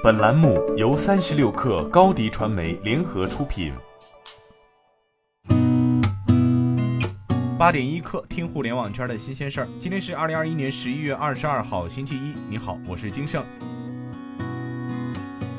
本栏目由三十六氪高低传媒联合出品。八点一刻，听互联网圈的新鲜事儿。今天是二零二一年十一月二十二号，星期一。你好，我是金盛。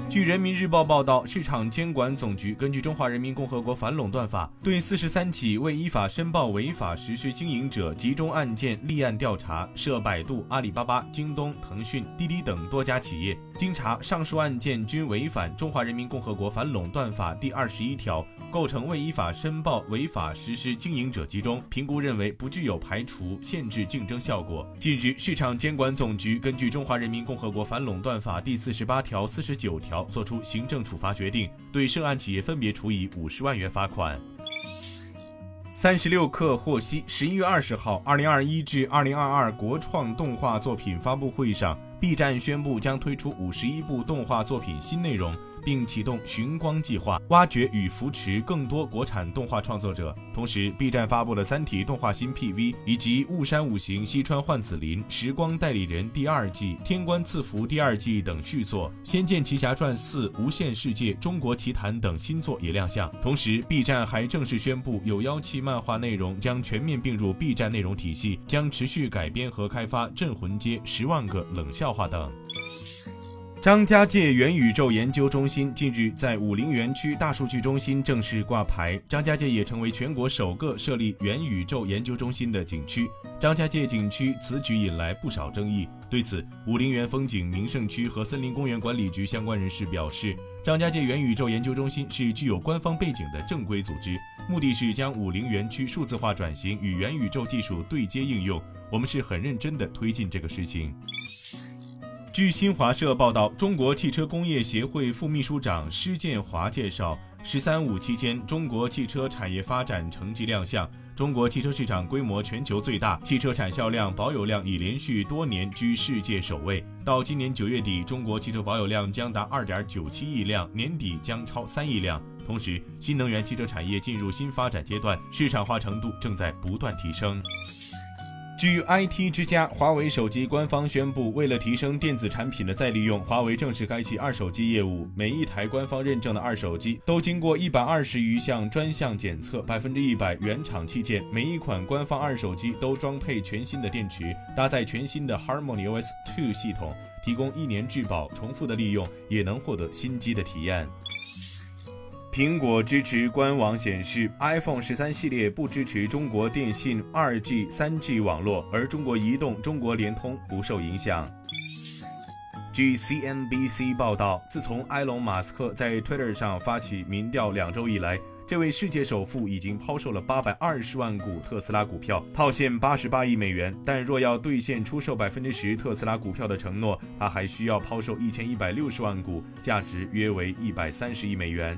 据人民日报报道，市场监管总局根据《中华人民共和国反垄断法》，对四十三起未依法申报违法实施经营者集中案件立案调查，涉百度、阿里巴巴、京东、腾讯、滴滴等多家企业。经查，上述案件均违反《中华人民共和国反垄断法》第二十一条，构成未依法申报违法实施经营者集中。评估认为不具有排除、限制竞争效果。近日，市场监管总局根据《中华人民共和国反垄断法》第四十八条、四十九条。作出行政处罚决定，对涉案企业分别处以五十万元罚款。三十六氪获悉，十一月二十号，二零二一至二零二二国创动画作品发布会上，B 站宣布将推出五十一部动画作品新内容。并启动寻光计划，挖掘与扶持更多国产动画创作者。同时，B 站发布了《三体》动画新 PV，以及《雾山五行》西川幻子林、时光代理人第二季、天官赐福第二季等续作，《仙剑奇侠传四》、无限世界、中国奇谭等新作也亮相。同时，B 站还正式宣布，有妖气漫画内容将全面并入 B 站内容体系，将持续改编和开发《镇魂街》《十万个冷笑话》等。张家界元宇宙研究中心近日在武陵园区大数据中心正式挂牌，张家界也成为全国首个设立元宇宙研究中心的景区。张家界景区此举引来不少争议，对此，武陵源风景名胜区和森林公园管理局相关人士表示，张家界元宇宙研究中心是具有官方背景的正规组织，目的是将武陵园区数字化转型与元宇宙技术对接应用，我们是很认真的推进这个事情。据新华社报道，中国汽车工业协会副秘书长施建华介绍，“十三五”期间，中国汽车产业发展成绩亮相。中国汽车市场规模全球最大，汽车产销量、保有量已连续多年居世界首位。到今年九月底，中国汽车保有量将达二点九七亿辆，年底将超三亿辆。同时，新能源汽车产业进入新发展阶段，市场化程度正在不断提升。据 IT 之家，华为手机官方宣布，为了提升电子产品的再利用，华为正式开启二手机业务。每一台官方认证的二手机都经过一百二十余项专项检测，百分之一百原厂器件。每一款官方二手机都装配全新的电池，搭载全新的 HarmonyOS 2系统，提供一年质保，重复的利用也能获得新机的体验。苹果支持官网显示，iPhone 十三系列不支持中国电信二 G、三 G 网络，而中国移动、中国联通不受影响。据 CNBC 报道，自从埃隆·马斯克在 Twitter 上发起民调两周以来，这位世界首富已经抛售了八百二十万股特斯拉股票，套现八十八亿美元。但若要兑现出售百分之十特斯拉股票的承诺，他还需要抛售一千一百六十万股，价值约为一百三十亿美元。